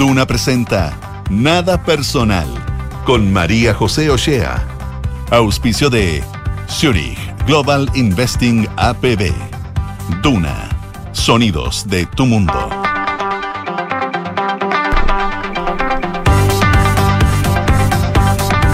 Duna presenta Nada Personal con María José Ochea. Auspicio de Zurich Global Investing APB. Duna. Sonidos de tu mundo.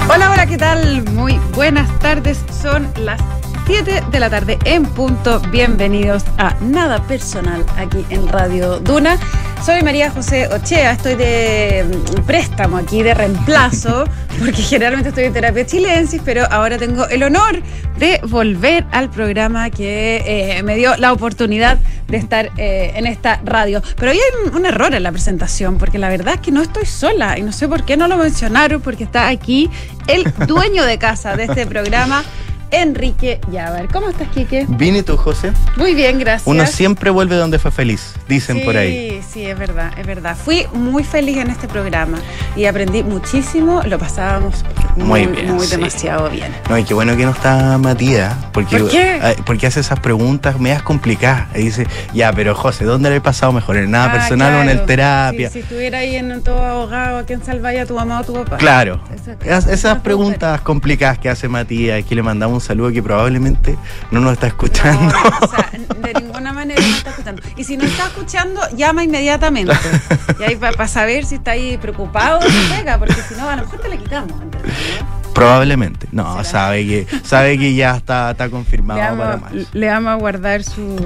Hola, hola, ¿qué tal? Muy buenas tardes. Son las 7 de la tarde en punto. Bienvenidos a Nada Personal aquí en Radio Duna. Soy María José Ochea, estoy de mm, préstamo aquí, de reemplazo, porque generalmente estoy en terapia chilensis, pero ahora tengo el honor de volver al programa que eh, me dio la oportunidad de estar eh, en esta radio. Pero hay un, un error en la presentación, porque la verdad es que no estoy sola y no sé por qué no lo mencionaron, porque está aquí el dueño de casa de este programa. Enrique Yabar. ¿Cómo estás, Quique? Bien, ¿y tú, José? Muy bien, gracias. Uno siempre vuelve donde fue feliz, dicen por ahí. Sí, sí, es verdad, es verdad. Fui muy feliz en este programa y aprendí muchísimo, lo pasábamos muy, Muy bien, muy sí. demasiado bien. No, y qué bueno que no está Matías, porque, ¿Por qué? porque hace esas preguntas medias complicadas. Y dice, ya, pero José, ¿dónde le he pasado mejor? ¿En nada Ah, personal o en el terapia? Si estuviera ahí en todo abogado, ¿a quién salvaya tu mamá o tu papá? Claro, Esa- esas, esa esas preguntas complicadas que hace Matías, que le mandamos un saludo que probablemente no nos está escuchando. No, o sea, de ninguna manera no está escuchando. Y si no está escuchando, llama inmediatamente. Y ahí para saber si está ahí preocupado, se pega, porque si no, a lo mejor te la quitamos. ¿entendés? Probablemente. No, ¿Será? sabe que, sabe que ya está, está confirmado para más. le vamos a guardar su,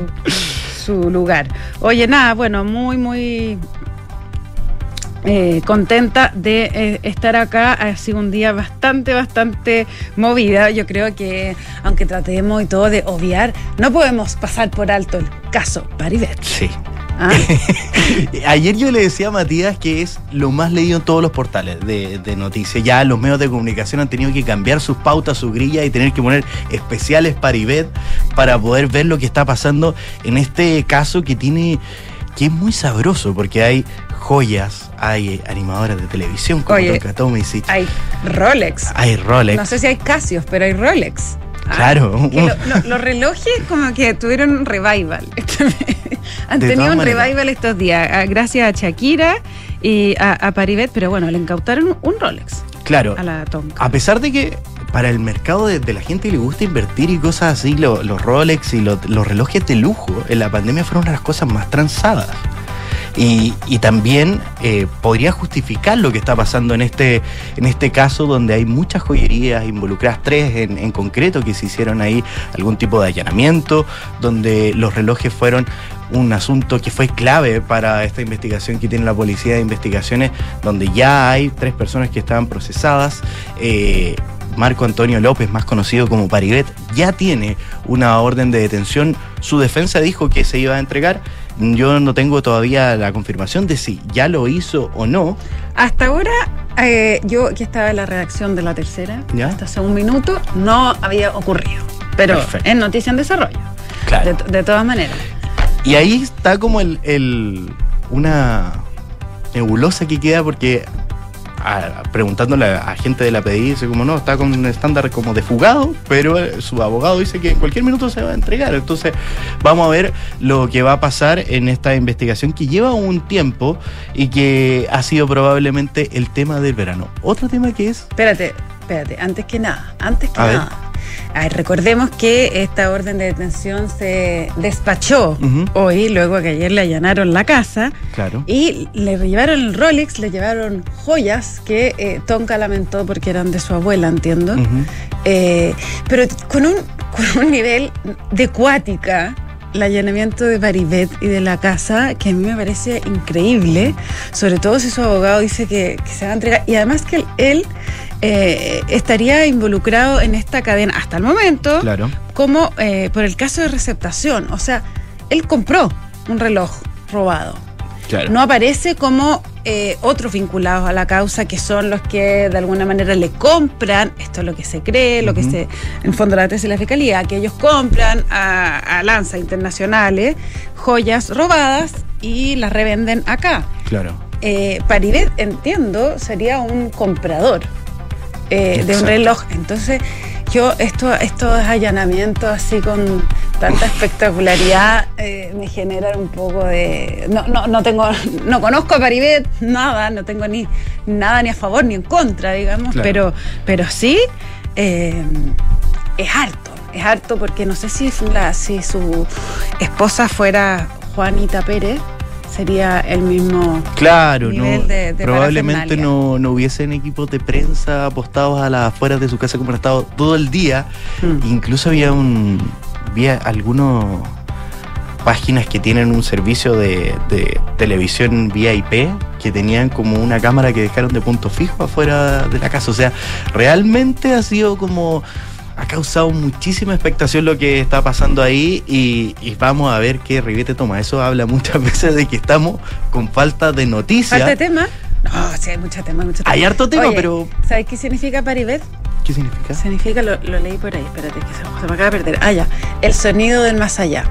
su lugar. Oye, nada, bueno, muy, muy eh, contenta de eh, estar acá. Ha sido un día bastante, bastante movida. Yo creo que, aunque tratemos y todo de obviar, no podemos pasar por alto el caso Paribet. Sí. ¿ah? Ayer yo le decía a Matías que es lo más leído en todos los portales de, de noticias. Ya los medios de comunicación han tenido que cambiar sus pautas, sus grillas y tener que poner especiales para Ivette para poder ver lo que está pasando en este caso que tiene que es muy sabroso porque hay joyas, hay animadoras de televisión como Oye, Tonka Tomisic, Hay Rolex. hay Rolex. No sé si hay Casios, pero hay Rolex. Ah, Claro. que lo- lo- los relojes como que tuvieron un revival. Han De tenido un maneras. revival estos días, ah, gracias a Shakira y a, a Paribet, pero bueno, le incautaron un Rolex claro. a la Tonka. A pesar de que para el mercado de, de la gente que le gusta invertir y cosas así, lo- los Rolex y lo- los relojes de lujo en la pandemia fueron una de las cosas más transadas. Y, también eh, podría justificar lo que está pasando en este, en este caso donde hay muchas joyerías involucradas, tres en, en concreto que se hicieron ahí algún tipo de allanamiento, donde los relojes fueron un asunto que fue clave para esta investigación que tiene la Policía de Investigaciones, donde ya hay tres personas que estaban procesadas. Eh, Marco Antonio López, más conocido como Paribet, ya tiene una orden de detención. Su defensa dijo que se iba a entregar. Yo no tengo todavía la confirmación de si ya lo hizo o no. Hasta ahora, eh, yo que estaba en la redacción de la tercera, ¿Ya? hasta hace un minuto, no había ocurrido. Pero Perfecto. es noticia en desarrollo, de, de todas maneras. Y ahí está como el, el- una nebulosa que queda porque a- preguntándole a gente de la PDI dice como no, está con un estándar como de fugado, pero eh, su abogado dice que en cualquier minuto se va a entregar. Entonces vamos a ver lo que va a pasar en esta investigación que lleva un tiempo y que ha sido probablemente el tema del verano. Otro tema que es... Espérate, espérate, antes que nada, antes que A ver. Nada. A ver, recordemos que esta orden de detención se despachó hoy, luego que ayer le allanaron la casa Claro. y le llevaron el Rolex, le llevaron joyas que eh, Tonka lamentó porque eran de su abuela, entiendo. Eh, pero con un, con un nivel de cuática. El allanamiento de Paribet y de la casa, que a mí me parece increíble, sobre todo si su abogado dice que, que se va a entregar. Y además que él, él, eh, estaría involucrado en esta cadena hasta el momento, Claro. como eh, por el caso de receptación. O sea, él compró un reloj robado. Claro. No aparece como eh, otros vinculados a la causa, que son los que de alguna manera le compran, esto es lo que se cree, lo que se, en fondo la tesis de la fiscalía, que ellos compran a, a lanzas internacionales joyas robadas y las revenden acá. Claro. Eh, Paribet, entiendo, sería un comprador eh, de un reloj. Entonces, yo, esto, estos allanamientos así con tanta espectacularidad eh, me genera un poco de. No, no, no tengo, no conozco a Paribet, nada, no tengo ni nada ni a favor ni en contra, digamos, Claro. pero, pero sí eh, es harto, es harto porque no sé si, la, si su esposa fuera Juanita Pérez, sería el mismo. Claro, no, nivel de- de probablemente no, no hubiesen equipos de prensa apostados a las afueras de su casa como han estado todo el día. Mm. Incluso había un había algunos páginas que tienen un servicio de, de televisión VIP que tenían como una cámara que dejaron de punto fijo afuera de la casa. O sea, realmente ha sido como ha causado muchísima expectación lo que está pasando ahí y, y vamos a ver qué ribete toma. Eso habla muchas veces de que estamos con falta de noticias. ¿Falta de tema? No, sí, hay mucho tema, mucho tema. Hay harto tema, Oye, pero ¿Sabes qué significa Paribet? ¿Qué significa? Significa, lo, lo leí por ahí, espérate, que se, me acaba de perder. Ah, ya, el sonido del más allá.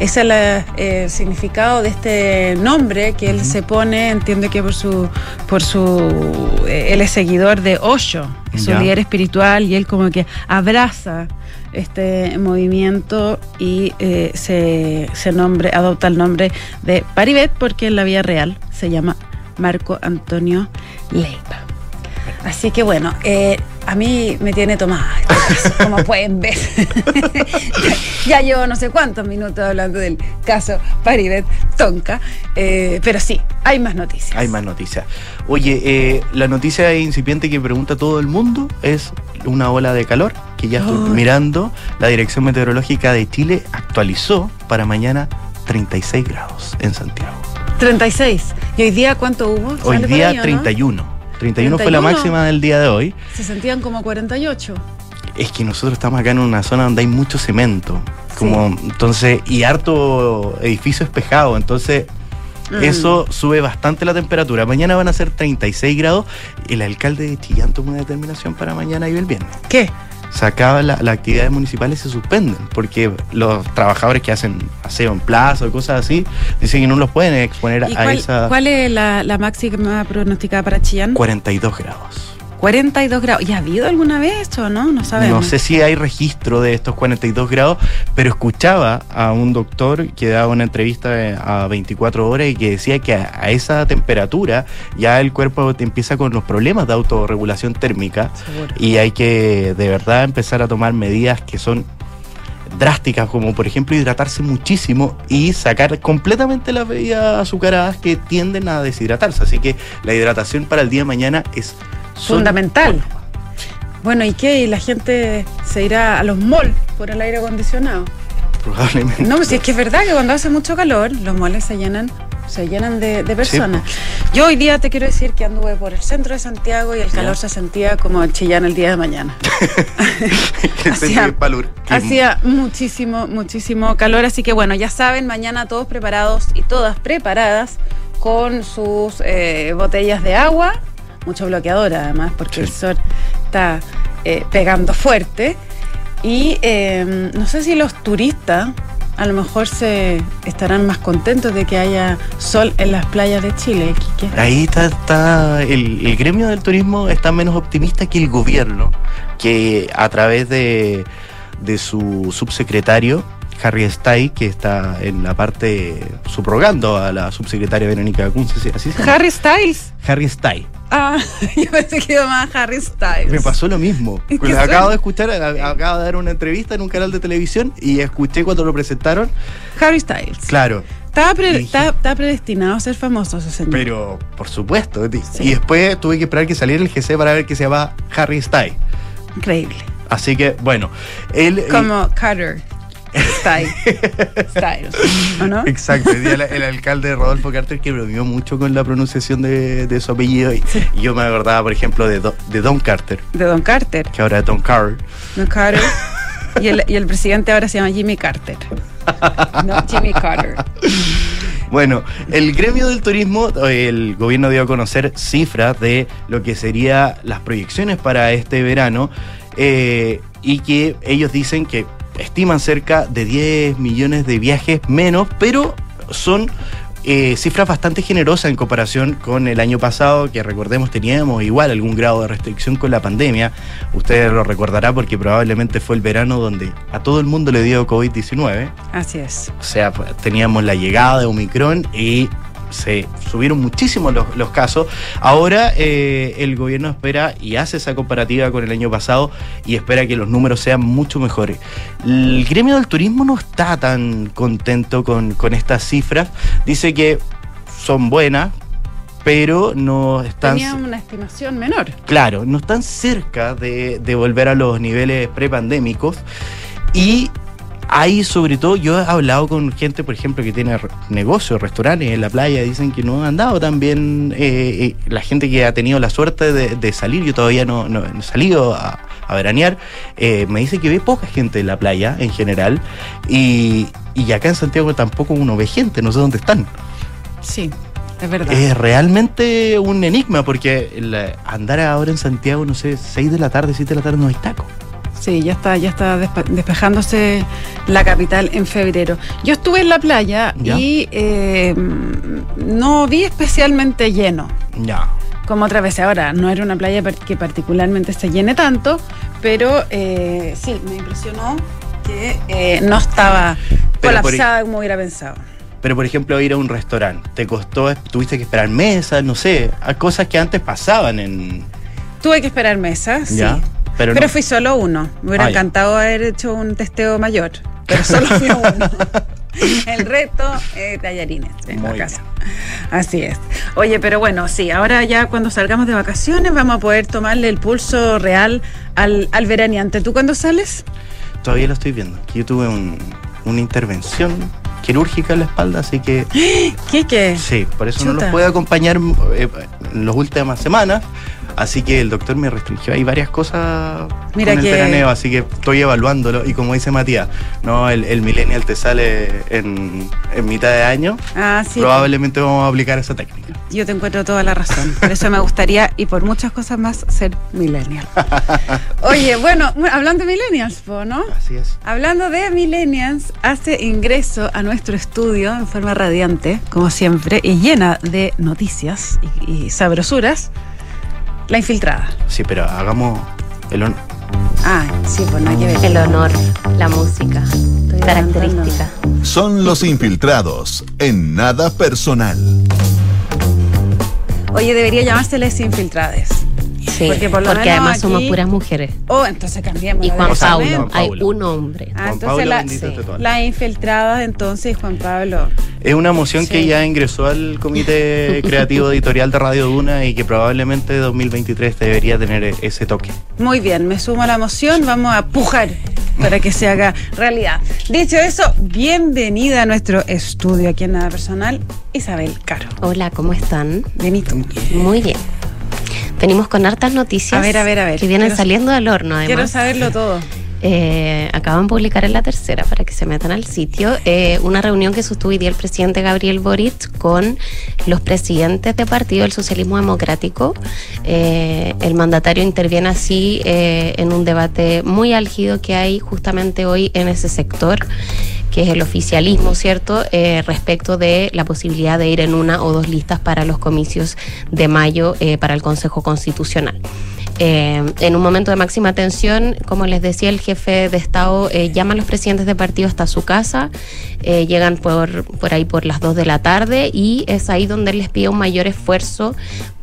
Ese es la- eh, el significado de este nombre que él se pone, entiendo que por su, por su, eh, él es seguidor de Osho, es un líder espiritual y él como que abraza este movimiento y eh, se, se nombre, adopta el nombre de Paribet porque en la vida real se llama Marco Antonio Leiva. Así que bueno, eh, a mí me tiene tomada, este caso, como pueden ver. ya llevo no sé cuántos minutos hablando del caso Paribet Tonka, eh, pero sí, hay más noticias. Hay más noticias. Oye, eh, la noticia incipiente que pregunta todo el mundo es una ola de calor que ya estoy mirando. La Dirección Meteorológica de Chile actualizó para mañana 36 grados en Santiago. 36. ¿Y hoy día cuánto hubo? Hoy ¿Sale por día ahí o no? 31. 31 fue la 31. máxima del día de hoy. Se sentían como 48. Es que nosotros estamos acá en una zona donde hay mucho cemento. Como, entonces, y harto edificio espejado. Entonces, Mm. Eso sube bastante la temperatura. Mañana van a ser 36 grados. El alcalde de Chillán tomó una determinación para mañana y el viernes. ¿Qué? Se acaba la- las actividades municipales se suspenden porque los trabajadores que hacen aseo en plaza o cosas así dicen que no los pueden exponer ¿Y a cuál, esa cuál es la, la máxima pronosticada para Chillán? 42 grados. 42 grados. ¿Ya ha habido alguna vez o no? No sabemos. No sé si hay registro de estos 42 grados, pero escuchaba a un doctor que daba una entrevista eh, a 24 horas y que decía que a, a esa temperatura ya el cuerpo te empieza con los problemas de autorregulación térmica Seguro. y hay que de verdad empezar a tomar medidas que son drásticas, como por ejemplo hidratarse muchísimo y sacar completamente las bebidas azucaradas que tienden a deshidratarse. Así que la hidratación para el día de mañana es son- Fundamental. Bueno, ¿y qué? ¿Y la gente se irá a los malls por el aire acondicionado? Probablemente. No, pues si es que es verdad que cuando hace mucho calor, los malls se llenan, se llenan de, de personas. Yo hoy día te quiero decir que anduve por el centro de Santiago y el calor se sentía como el Chillán el día de mañana. Hacía- Hacía muchísimo, muchísimo calor, así que bueno, ya saben, mañana todos preparados y todas preparadas con sus eh, botellas de agua, mucho bloqueador además, porque Sí. el sol está eh, pegando fuerte. Y eh, no sé si los turistas a lo mejor se estarán más contentos de que haya sol en las playas de Chile, Quique. Ahí está, está el, el gremio del turismo está menos optimista que el gobierno, que a través de, de su subsecretario, Harry Stay, que está en la parte subrogando a la subsecretaria Verónica llama. Harry Styles. Harry Stay. Ah, yo pensé que Harry Styles. Me pasó lo mismo. Pues acabo de escuchar, acabo de dar una entrevista en un canal de televisión y escuché cuando lo presentaron. Harry Styles. Claro, Estaba, pre- Dije- estaba- estaba predestinado a ser famoso ese señor. pero por supuesto. Sí. Y después tuve que esperar que saliera el GC para ver que se llama Harry Stay. Increíble. Así que, bueno, él... eh, Como Carter. Style. Styles. ¿O no? Exacto, el, el alcalde Rodolfo Carter que bromeó mucho con la pronunciación de, de su apellido. Y, y yo me acordaba, por ejemplo, de, Do- de Don Carter, De Don Carter. que ahora es Don Carter. Don Carter. Y el, y el presidente ahora se llama Jimmy Carter. No, Jimmy Carter. Bueno, el gremio del turismo, el gobierno dio a conocer cifras de lo que serían las proyecciones para este verano eh, y que ellos dicen que estiman cerca de 10 millones de viajes menos, pero son eh, cifras bastante generosas en comparación con el año pasado, que recordemos teníamos igual algún grado de restricción con la pandemia. Ustedes lo recordará porque probablemente fue el verano donde a todo el mundo le dio COVID-19. Así es. O sea, teníamos la llegada de Omicron y se subieron muchísimo los, los casos. Ahora eh, el gobierno espera y hace esa comparativa con el año pasado y espera que los números sean mucho mejores. El gremio del turismo no está tan contento con, con estas cifras. Dice que son buenas, pero no están... Tenía una estimación menor. Claro, no están cerca de, de volver a los niveles prepandémicos y hay sobre todo, yo he hablado con gente, por ejemplo, que tiene negocios, restaurantes en la playa, dicen que no han dado tan bien, eh, eh, la gente que ha tenido la suerte de, de salir, yo todavía no, he salido a, a veranear, eh, me dice que ve poca gente en la playa en general y, y acá en Santiago tampoco uno ve gente, no sé dónde están. Sí, es verdad. Es realmente un enigma porque andar ahora en Santiago, no sé, 6 de la tarde, 7 de la tarde no hay taco. Sí, ya está, ya está despe- despejándose la capital en febrero. Yo estuve en la playa Ya. y eh, no vi especialmente lleno. Ya. Como otra vez ahora, no era una playa que particularmente se llene tanto, pero eh, sí, me impresionó que eh, no estaba Pero por colapsada como hubiera pensado. Pero, por ejemplo, ir a un restaurante, te costó, tuviste que esperar mesas, no sé, cosas que antes pasaban en. Tuve que esperar mesas, sí. Ya, pero, Pero, no. fui solo uno. Me hubiera Ah, ya. encantado haber hecho un testeo mayor, pero solo fui uno. El resto, eh, tallarines en Muy la casa. Así es. Oye, pero bueno, sí, ahora ya cuando salgamos de vacaciones vamos a poder tomarle el pulso real al, al veraneante. ¿Tú cuándo sales? Todavía lo estoy viendo. Yo tuve un- una intervención quirúrgica en la espalda, así que ¿Qué qué? sí, por eso no los puedo acompañar eh, en las últimas semanas. Así que el doctor me restringió. Hay varias cosas Mira con el que- veraneo, así que estoy evaluándolo. Y como dice Matías, no, el, el millennial te sale en, en mitad de año. Ah, sí. Probablemente vamos a aplicar esa técnica. Yo te encuentro toda la razón. Por eso me gustaría, y por muchas cosas más, ser millennial. Oye, bueno, hablando de millennials, ¿no? Así es. Hablando de millennials, hace ingreso a nuestro estudio en forma radiante, como siempre, y llena de noticias y, y sabrosuras, la infiltrada. Sí, pero hagamos el hon- Ah, sí, pues nada que ver. El honor, la música, característica. Son los infiltrados en nada personal. Oye, debería llamárseles infiltrades. Sí, Porque porque, por lo menos además somos puras mujeres. Oh, entonces cambiamos. Y Juan. Pablo, Juan hay un hombre. Ah, Juan entonces Pablo la, bendito entre todas. la infiltrada, entonces, Juan Pablo. Es una moción Sí. que ya ingresó al Comité Creativo Editorial de Radio Duna y que probablemente 2023 debería tener ese toque. Muy bien, me sumo a la moción, vamos a pujar para que se haga realidad. Dicho eso, bienvenida a nuestro estudio aquí en Nada Personal, Isabel Caro. Hola, ¿cómo están? Benito. Muy bien. Venimos con hartas noticias A ver, a ver, a ver. que vienen Quiero- saliendo del horno, Quiero además. saberlo todo. Eh, acaban de publicar en la tercera para que se metan al sitio eh, una reunión que sostuvo hoy día el presidente Gabriel Boric con los presidentes de partido del socialismo democrático. Eh, el mandatario interviene así eh, en un debate muy álgido que hay justamente hoy en ese sector que es el oficialismo, ¿cierto? Eh, respecto de la posibilidad de ir en una o dos listas para los comicios de mayo eh, para el Consejo Constitucional. Eh, en un momento de máxima tensión, como les decía, el jefe de Estado eh, llama a los presidentes de partido hasta su casa, eh, llegan por, por ahí por las 2 de la tarde y es ahí donde él les pide un mayor esfuerzo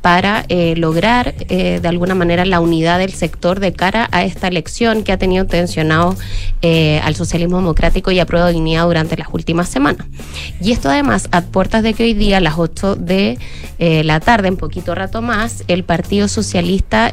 para eh, lograr eh, de alguna manera la unidad del sector de cara a esta elección que ha tenido tensionado eh, al socialismo democrático y a prueba de dignidad durante las últimas semanas. Y esto además a puertas de que hoy día a las 8 de eh, la tarde, en poquito rato más, el Partido Socialista...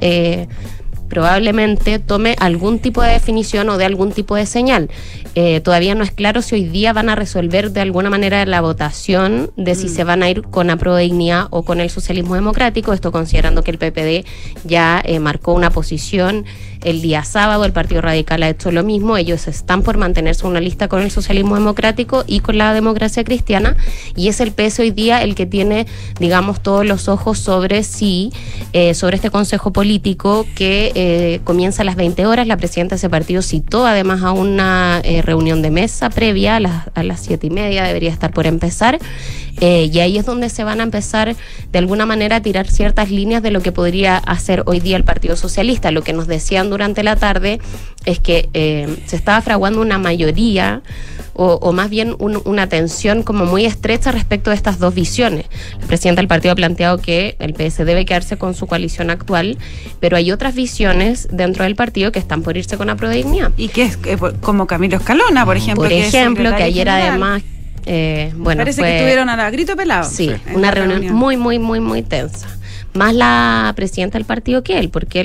probablemente tome algún tipo de definición o de algún tipo de señal. Eh, todavía no es claro si hoy día van a resolver de alguna manera la votación de si se van a ir con de dignidad o con el socialismo democrático, esto considerando que el PPD ya eh, marcó una posición el día sábado, el Partido Radical ha hecho lo mismo, ellos están por mantenerse una lista con el socialismo democrático y con la democracia cristiana, y es el PS hoy día el que tiene, digamos, todos los ojos sobre sí, eh, sobre este consejo político que eh, comienza a las 20 horas. La presidenta de ese partido citó además a una eh, reunión de mesa previa a las, a las siete y media, debería estar por empezar. Eh, y ahí es donde se van a empezar de alguna manera a tirar ciertas líneas de lo que podría hacer hoy día el Partido Socialista. Lo que nos decían durante la tarde es que se estaba fraguando una mayoría o, más bien una tensión como muy estrecha respecto de estas dos visiones. La presidenta del partido ha planteado que el PS debe quedarse con su coalición actual, pero hay otras visiones dentro del partido que están por irse con la prodignidad. Y que es como Camilo Escalona, por ejemplo. Por ejemplo, que, ayer además eh, bueno, Parece que estuvieron a la grito pelado. Sí, una reunión, muy, muy, muy, muy tensa más la presidenta del partido que él, porque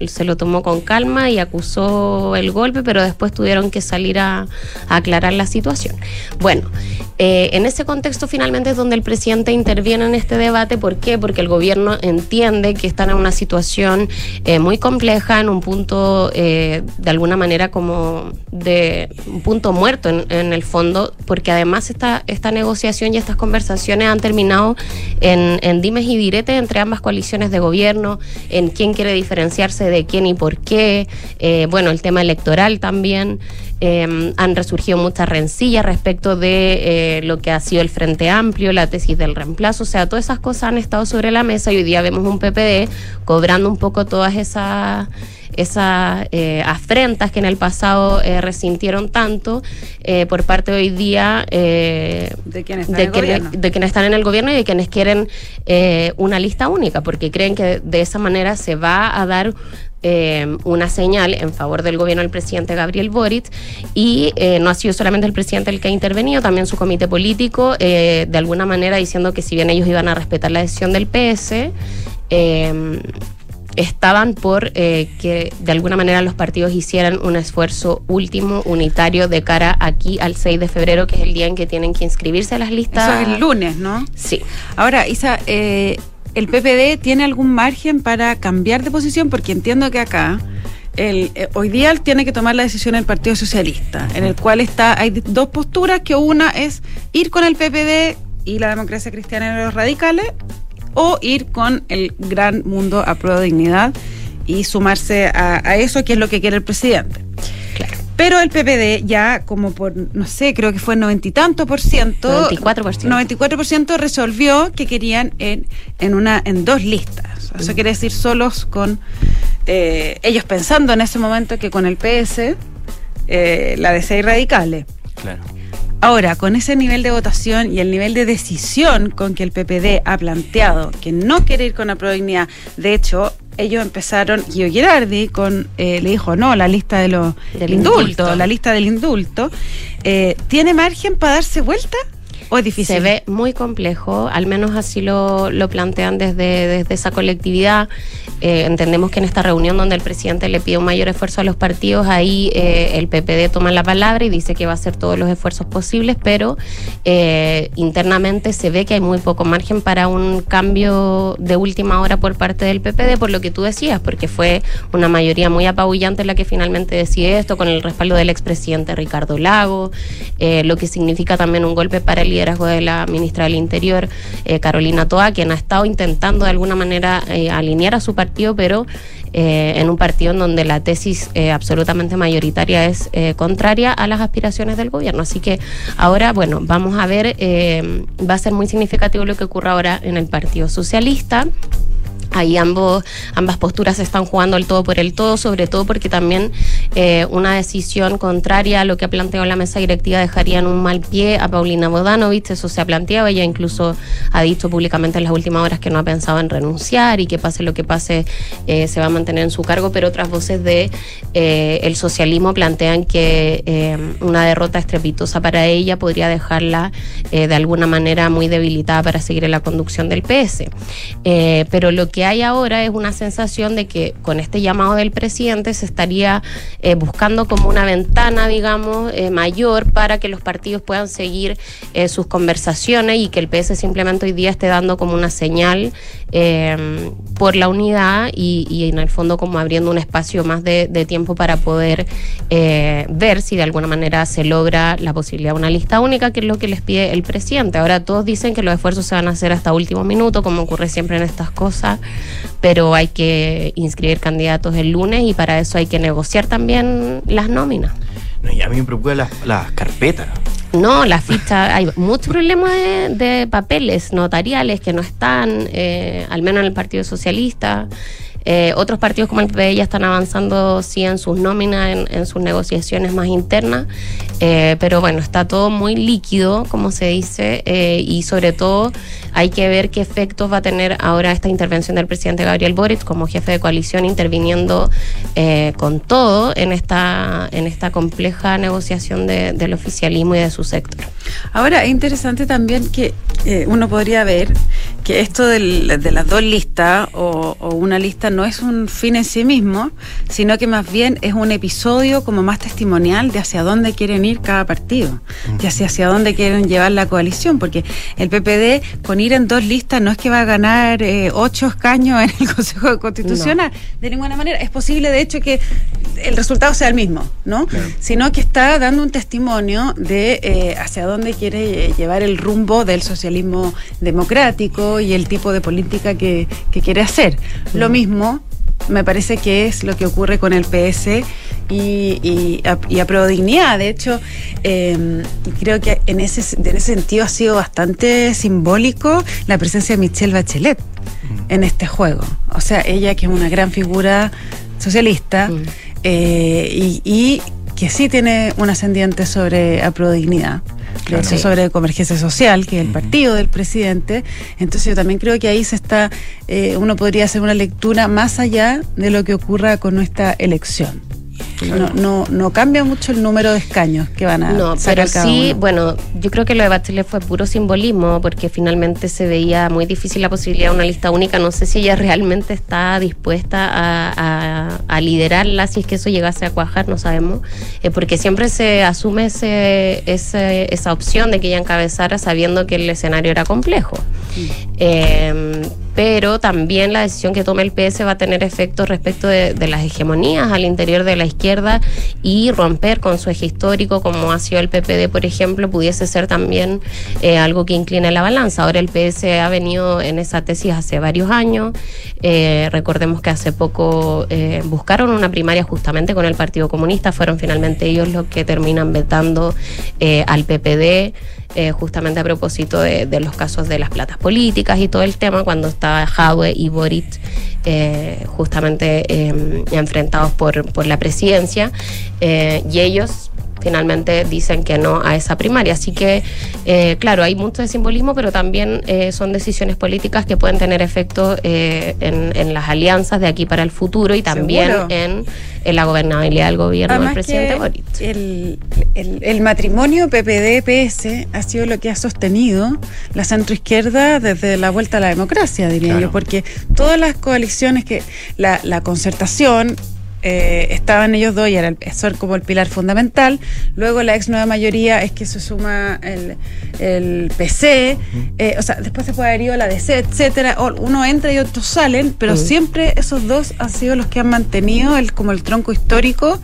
él se lo tomó con calma y acusó el golpe, pero después tuvieron que salir a, aclarar la situación. Bueno, eh, en ese contexto finalmente es donde el presidente interviene en este debate. ¿Por qué? Porque el gobierno entiende que están en una situación eh, muy compleja, en un punto eh, de alguna manera como de un punto muerto en, el fondo, porque además esta, esta negociación y estas conversaciones han terminado en, en dimes y diretes entre ambas coaliciones de gobierno, en quién quiere diferenciarse de quién y por qué, eh, bueno, el tema electoral también. Eh, han resurgido muchas rencillas respecto de eh, lo que ha sido el Frente Amplio, la tesis del reemplazo, o sea, todas esas cosas han estado sobre la mesa y hoy día vemos un PPD cobrando un poco todas esas esas eh, afrentas que en el pasado eh, resintieron tanto eh, por parte hoy día de, quienes están, de, quienes están en el gobierno y de quienes quieren una lista única, porque creen que de esa manera se va a dar una señal en favor del gobierno del presidente Gabriel Boric y no ha sido solamente el presidente el que ha intervenido, también su comité político, de alguna manera diciendo que si bien ellos iban a respetar la decisión del PS, estaban por eh, que de alguna manera los partidos hicieran un esfuerzo último, unitario, de cara aquí al 6 de febrero, que es el día en que tienen que inscribirse a las listas. Eso es el lunes, ¿no? Sí. Ahora, Isa, eh, ¿el PPD tiene algún margen para cambiar de posición? Porque entiendo que acá... El, eh, hoy día tiene que tomar la decisión el Partido Socialista, en el cual está hay dos posturas, que una es ir con el PPD y la democracia cristiana y los radicales, o ir con el gran mundo a prueba de dignidad y sumarse a, eso, que es lo que quiere el presidente. Pero el PPD ya como por, no sé, creo que fue noventa y tanto por ciento. 94%. 94% resolvió que querían en, en, una, en dos listas. Eso mm. quiere decir solos con eh, ellos pensando en ese momento que con el PS, eh, la seis radicales. Claro. Ahora, con ese nivel de votación y el nivel de decisión con que el PPD ha planteado que no quiere ir con la prodignidad, de hecho, ellos empezaron, Gio Girardi con, eh, le dijo, no, la lista de los del indulto, la lista del indulto, eh, ¿tiene margen para darse vuelta? ¿O es difícil? Se ve muy complejo, al menos así lo, lo plantean desde, desde esa colectividad. Eh, entendemos que en esta reunión donde el presidente le pide un mayor esfuerzo a los partidos, ahí eh, el PPD toma la palabra y dice que va a hacer todos los esfuerzos posibles, pero eh, internamente se ve que hay muy poco margen para un cambio de última hora por parte del PPD, por lo que tú decías, porque fue una mayoría muy apabullante la que finalmente decide esto, con el respaldo del expresidente Ricardo Lago, lo que significa también un golpe para el liderazgo de la ministra del Interior, Carolina Toa, quien ha estado intentando de alguna manera alinear a su partido pero eh, en un partido en donde la tesis eh, absolutamente mayoritaria es eh, contraria a las aspiraciones del gobierno. Así que ahora, bueno, vamos a ver, va a ser muy significativo lo que ocurra ahora en el Partido Socialista. Ahí ambos, ambas posturas están jugando el todo por el todo, sobre todo porque también eh, una decisión contraria a lo que ha planteado la mesa directiva dejaría en un mal pie a Paulina Bodanovich, eso se ha planteado, ella incluso ha dicho públicamente en las últimas horas que no ha pensado en renunciar y que pase lo que pase eh, se va a mantener en su cargo, pero otras voces de eh, el socialismo plantean que una derrota estrepitosa para ella podría dejarla de alguna manera muy debilitada para seguir en la conducción del PS. pero lo que hay ahora es una sensación de que con este llamado del presidente se estaría eh, buscando como una ventana, digamos, eh, mayor para que los partidos puedan seguir eh, sus conversaciones y que el PS simplemente hoy día esté dando como una señal por la unidad y, en el fondo como abriendo un espacio más de, tiempo para poder ver si de alguna manera se logra la posibilidad de una lista única, que es lo que les pide el presidente. Ahora todos dicen que los esfuerzos se van a hacer hasta último minuto, como ocurre siempre en estas cosas. pero hay que inscribir candidatos el lunes y para eso hay que negociar también las nóminas. No, y a mí me preocupan las, las carpetas. No, la ficha, hay muchos problemas de, de papeles notariales que no están, eh, al menos en el Partido Socialista. Eh, otros partidos como el PPD ya están avanzando sí en sus nóminas, en, sus negociaciones más internas, eh, pero bueno, está todo muy líquido, como se dice, eh, y sobre todo hay que ver qué efectos va a tener ahora esta intervención del presidente Gabriel Boric como jefe de coalición interviniendo con todo en esta, en esta compleja negociación de- del oficialismo y de su sector. Ahora, es interesante también que uno podría ver que esto de las dos listas o una lista no es un fin en sí mismo, sino que más bien es un episodio como más testimonial de hacia dónde quieren ir cada partido, de hacia, hacia dónde quieren llevar la coalición, porque el PPD con ir en dos listas no es que va a ganar eh, ocho escaños en el Consejo Constitucional, de ninguna manera. Es posible, de hecho, que el resultado sea el mismo, ¿no? Sino que está dando un testimonio de eh, hacia dónde quiere eh, llevar el rumbo del socialismo democrático y el tipo de política que, que quiere hacer. Lo mismo me parece que es lo que ocurre con el PS y, y, a, y a. De hecho, eh, creo que en ese, en ese sentido ha sido bastante simbólico la presencia de Michelle Bachelet en este juego. O sea, ella que es una gran figura socialista Mm. eh, y, y que sí tiene un ascendiente sobre Aprodignidad. De Claro. hecho, sobre Convergencia Social, que es el partido del presidente. Entonces yo también creo que ahí se está, eh, uno podría hacer una lectura más allá de lo que ocurra con nuestra elección. No, no, no cambia mucho el número de escaños que van a No, sacar pero cada sí, uno. bueno, yo creo que lo de Bachelet fue puro simbolismo porque finalmente se veía muy difícil la posibilidad de una lista única. No sé si ella realmente está dispuesta a, a- a liderarla, si es que eso llegase a cuajar, no sabemos, Eh, porque siempre se asume ese, ese- esa opción de que ella encabezara sabiendo que el escenario era complejo. Eh, pero también la decisión que tome el PS va a tener efectos respecto de, las hegemonías al interior de la izquierda y romper con su eje histórico, como ha sido el PPD, por ejemplo, pudiese ser también eh, algo que incline la balanza. Ahora el PS ha venido en esa tesis hace varios años. Eh, recordemos que hace poco eh, buscaron una primaria justamente con el Partido Comunista, fueron finalmente ellos los que terminan vetando eh, al PPD eh, justamente a propósito de, los casos de las platas políticas y todo el tema, cuando estaba Jadwe y Boric eh, justamente eh, enfrentados por, por la presidencia, eh, y ellos finalmente dicen que no a esa primaria. Así que, eh, claro, hay mucho de simbolismo, pero también eh, son decisiones políticas que pueden tener efecto eh, en, en las alianzas de aquí para el futuro y también en, en la gobernabilidad del gobierno del presidente Boric. el, el- el matrimonio PPD-PS ha sido lo que ha sostenido la centroizquierda desde la vuelta a la democracia, diría Claro. yo, porque todas las coaliciones que la, la concertación eh, estaban ellos dos y era el, son como el pilar fundamental. Luego la ex nueva mayoría es que se suma el, el PC, eh, o sea, después se puede haber ido la DC, etcétera. O- Uno entra y otros salen, pero siempre esos dos han sido los que han mantenido el, como el tronco histórico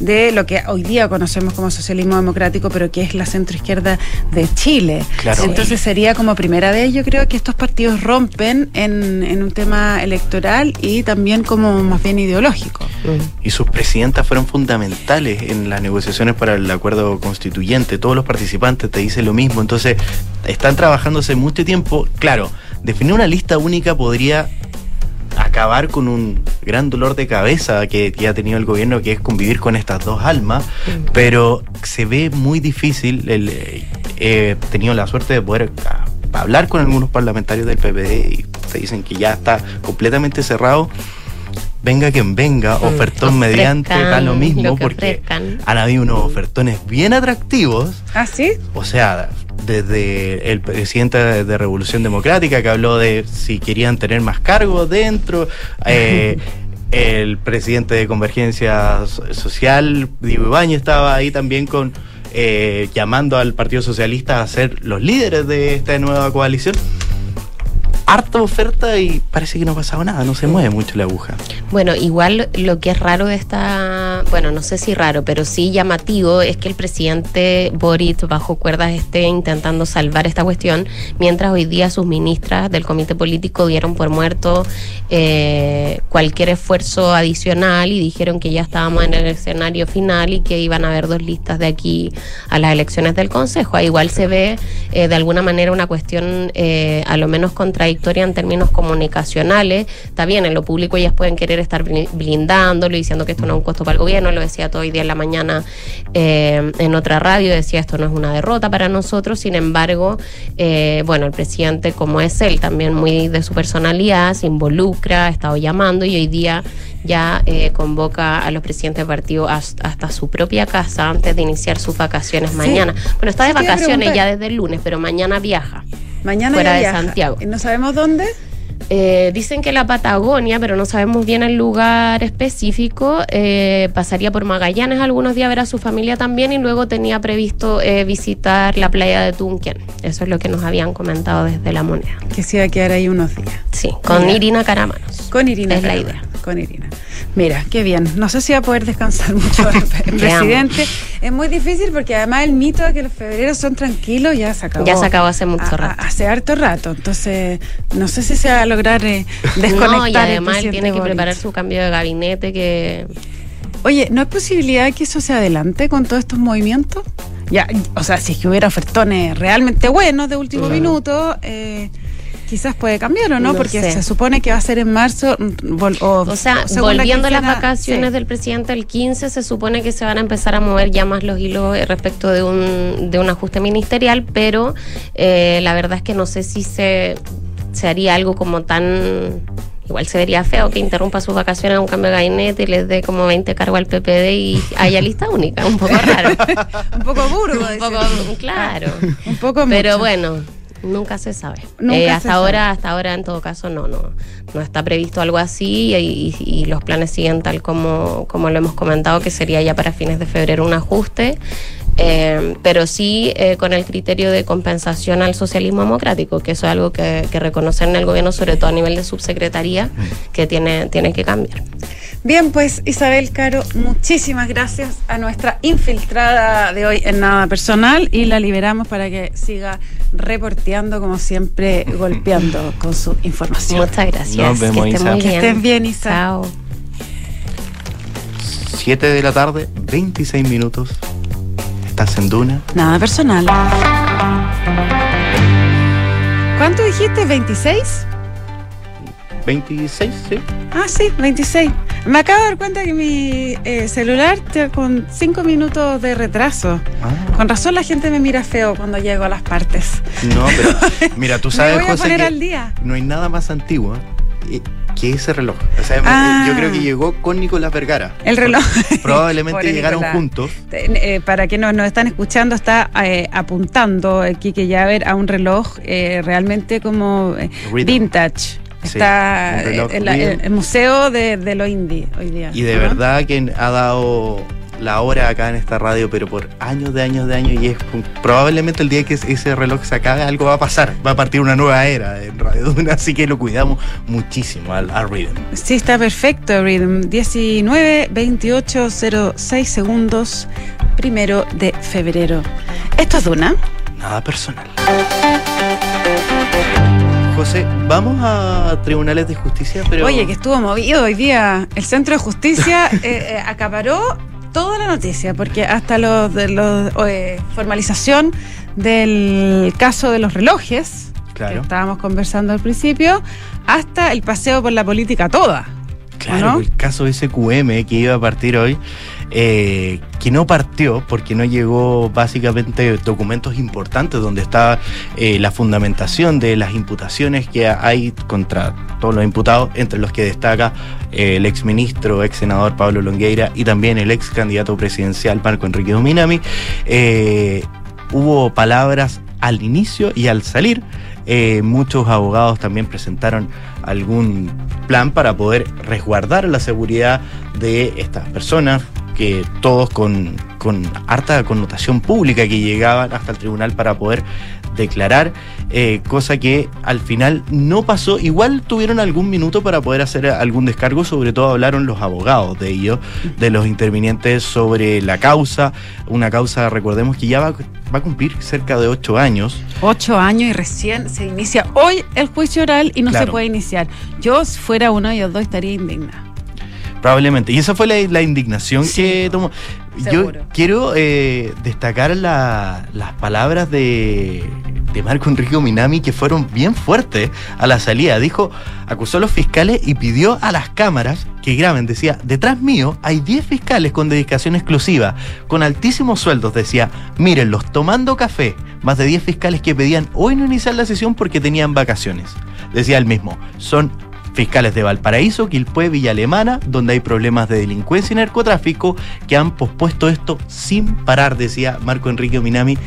de lo que hoy día conocemos como socialismo democrático, pero que es la centroizquierda de Chile. Claro. Entonces sería como primera vez, yo creo que estos partidos rompen en, en un tema electoral y también como más bien ideológico. Mm. Y sus presidentas fueron fundamentales en las negociaciones para el acuerdo constituyente. Todos los participantes te dicen lo mismo. Entonces, están trabajando hace mucho tiempo. Claro, definir una lista única podría acabar con un gran dolor de cabeza que, que ha tenido el gobierno, que es convivir con estas dos almas, pero se ve muy difícil. El, eh, he tenido la suerte de poder ah, hablar con algunos parlamentarios del PPD y te dicen que ya está completamente cerrado. Venga quien venga, Mm, ofertón ofrezcan mediante, da lo mismo, lo porque ofrezcan. han habido unos ofertones bien atractivos ¿Ah, sí? o sea, desde el presidente de Revolución Democrática que habló de si querían tener más cargos dentro, eh, el presidente de Convergencia So- Social, Diego Ibañez, estaba ahí también con eh, llamando al Partido Socialista a ser los líderes de esta nueva coalición. Harta oferta y parece que no ha pasado nada, no se mueve mucho la aguja. Bueno, igual lo que es raro de esta, bueno, no sé si raro, pero sí llamativo es que el presidente Boric bajo cuerdas esté intentando salvar esta cuestión, mientras hoy día sus ministras del comité político dieron por muerto eh, cualquier esfuerzo adicional y dijeron que ya estábamos en el escenario final y que iban a haber dos listas de aquí a las elecciones del Consejo. Igual se ve eh, de alguna manera una cuestión eh, a lo menos contradictoria en términos comunicacionales. Está bien, en lo público ellas pueden querer estar blindándolo, diciendo que esto no es un costo para el gobierno, lo decía todo hoy día en la mañana eh, en otra radio, decía esto no es una derrota para nosotros, sin embargo, bueno, el presidente como es él, también muy de su personalidad, se involucra, ha estado llamando y hoy día ya convoca a los presidentes de partido hasta su propia casa antes de iniciar sus vacaciones mañana. Bueno, está de vacaciones ya desde el lunes, pero mañana viaja. Mañana fuera de Santiago. ¿Y no sabemos dónde? Eh, dicen que la Patagonia, pero no sabemos bien el lugar específico. Eh, pasaría por Magallanes algunos días a ver a su familia también y luego tenía previsto eh, visitar la playa de Tunquén. Eso es lo que nos habían comentado desde la moneda. Que se iba a quedar ahí unos días. Sí, con Irina Caramanos. Con Irina. Es la idea. Con Irina. Mira, qué bien. No sé si va a poder descansar mucho el presidente. Es muy difícil porque además el mito de que los febreros son tranquilos ya se acabó. Ya se acabó hace mucho rato. hace harto rato. Entonces, no sé si se va a lograr eh, desconectar. No, y además tiene que preparar su cambio de gabinete que... Oye, ¿no hay posibilidad de que eso se adelante con todos estos movimientos? Ya, o sea, si es que hubiera ofertones realmente buenos de último minuto, eh, quizás puede cambiar o no, porque se supone que va a ser en marzo. Mm, o, sea, volviendo a las vacaciones del presidente el 15, se supone que se van a empezar a mover ya más los hilos eh, respecto de un, de un ajuste ministerial, pero eh, la verdad es que no sé si se, se haría algo como tan igual se vería feo que interrumpa sus vacaciones a un cambio de gabinete y les dé como 20 cargos al PPD y haya lista única, un poco raro. un poco burdo. un poco, claro. un poco Pero bueno, Nunca se sabe. Eh, hasta ahora, hasta ahora en todo caso no, no, no está previsto algo así y, los planes siguen tal como, como lo hemos comentado, que sería ya para fines de febrero un ajuste, eh, pero sí eh, con el criterio de compensación al socialismo democrático, que eso es algo que, que reconocen en el gobierno, sobre todo a nivel de subsecretaría, que tiene, tiene que cambiar. Bien, pues Isabel Caro, muchísimas gracias a nuestra infiltrada de hoy en Nada Personal y la liberamos para que siga reporteando como siempre, golpeando con su información. Muchas gracias. Nos vemos, que estén, que estén bien, Isa. Chao. 7 de la tarde, 26 minutos. ¿Estás en Duna? Nada personal. ¿Cuánto dijiste? ¿26? 26, sí. Ah, sí, 26. Me acabo de dar cuenta que mi eh, celular está con 5 minutos de retraso. Ah. Con razón la gente me mira feo cuando llego a las partes. No, pero mira, tú sabes, me voy a poner al día. no hay nada más antiguo eh, que ese reloj. O sea, ah. yo creo que llegó con Nicolás Vergara. El reloj. Probablemente llegaron juntos. Eh, para que nos, están escuchando, está apuntando Kike Llaver a un reloj realmente como vintage. Está en el, museo de, lo indie hoy día. Y de verdad que ha dado la hora acá en esta radio, pero por años de años de años, y es probablemente el día que ese reloj se acabe, algo va a pasar, va a partir una nueva era en Radio Duna, así que lo cuidamos muchísimo al, Rhythm. Sí, está perfecto, Rhythm. 19, 28, 06 segundos, primero de febrero. ¿Esto es Duna? Nada personal. José, vamos a tribunales de justicia, pero... Oye, que estuvo movido hoy día. El Centro de Justicia eh, eh, acaparó toda la noticia, porque hasta los de los eh, formalización del caso de los relojes, que estábamos conversando al principio, hasta el paseo por la política toda. Claro, el caso SQM que iba a partir hoy, eh, que no partió porque no llegó básicamente documentos importantes donde está eh, la fundamentación de las imputaciones que hay contra todos los imputados, entre los que destaca eh, el exministro, ex senador Pablo Longueira y también el ex candidato presidencial Marco Enrique Dominami. hubo palabras al inicio y al salir. muchos abogados también presentaron algún plan para poder resguardar la seguridad de estas personas, todos con, con harta connotación pública que llegaban hasta el tribunal para poder declarar, eh, cosa que al final no pasó. Igual tuvieron algún minuto para poder hacer algún descargo, sobre todo hablaron los abogados de ellos, de los intervinientes sobre la causa, una causa, recordemos que ya va, va a cumplir cerca de ocho años. Ocho años y recién se inicia hoy el juicio oral y no Claro. se puede iniciar. Yo, si fuera uno de ellos dos, estaría indignada. Probablemente. Y esa fue la, la indignación Sí, que tomó. Yo quiero eh, destacar la- las palabras de, de Marco Enrique Minami que fueron bien fuertes a la salida. Dijo, acusó a los fiscales y pidió a las cámaras que graben. Decía, detrás mío hay 10 fiscales con dedicación exclusiva, con altísimos sueldos. Decía, mírenlos, tomando café. Más de 10 fiscales que pedían hoy no iniciar la sesión porque tenían vacaciones. Decía él mismo, son fiscales de Valparaíso, Quilpué, Villa Alemana, donde hay problemas de delincuencia y narcotráfico que han pospuesto esto sin parar, decía Marco Enrique Minami,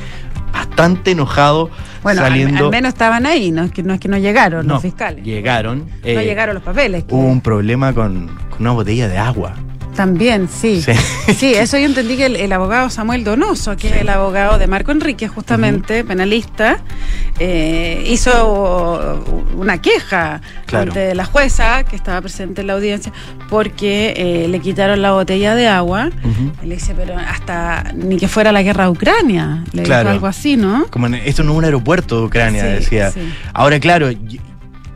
bastante enojado, Bueno, al- saliendo. al, menos estaban ahí, no es que no, es que no llegaron No, los fiscales. Llegaron. no eh, llegaron los papeles. Hubo un problema con, con una botella de agua. También, sí. Sí. Sí, eso yo entendí que el, el abogado Samuel Donoso, que es el abogado de Marco Enrique, justamente, penalista, eh, hizo una queja Claro. ante la jueza que estaba presente en la audiencia porque eh, le quitaron la botella de agua. Y le dice, pero hasta ni que fuera la guerra de Ucrania. Le Claro. dijo algo así, ¿no? Como en- esto no es un aeropuerto de Ucrania, Sí, decía. Ahora, claro,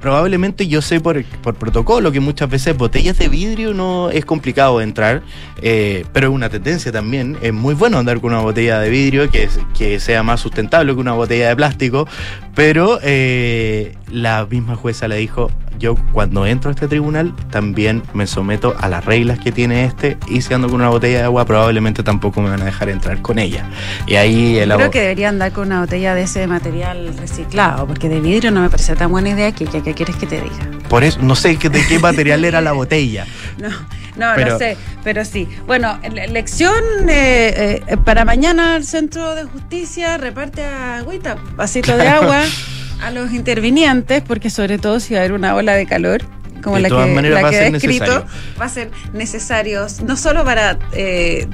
probablemente yo sé por, por protocolo que muchas veces botellas de vidrio no es complicado entrar, eh, pero es una tendencia también. Es muy bueno andar con una botella de vidrio que, que sea más sustentable que una botella de plástico, pero eh, la misma jueza le dijo, yo cuando entro a este tribunal también me someto a las reglas que tiene este y si ando con una botella de agua probablemente tampoco me van a dejar entrar con ella. Y ahí el Creo que debería andar con una botella de ese material reciclado, porque de vidrio no me parece tan buena idea que, que quieres que te diga. Por eso, no sé qué- de qué material era la botella. No, no, Pero- no sé, pero sí. Bueno, le- lección eh, eh, para mañana el Centro de Justicia reparte agüita, vasito de agua a los intervinientes, porque sobre todo si va a haber una ola de calor, como De la todas que, maneras la va a que ser he escrito, necesario. va a ser necesario, no solo para eh,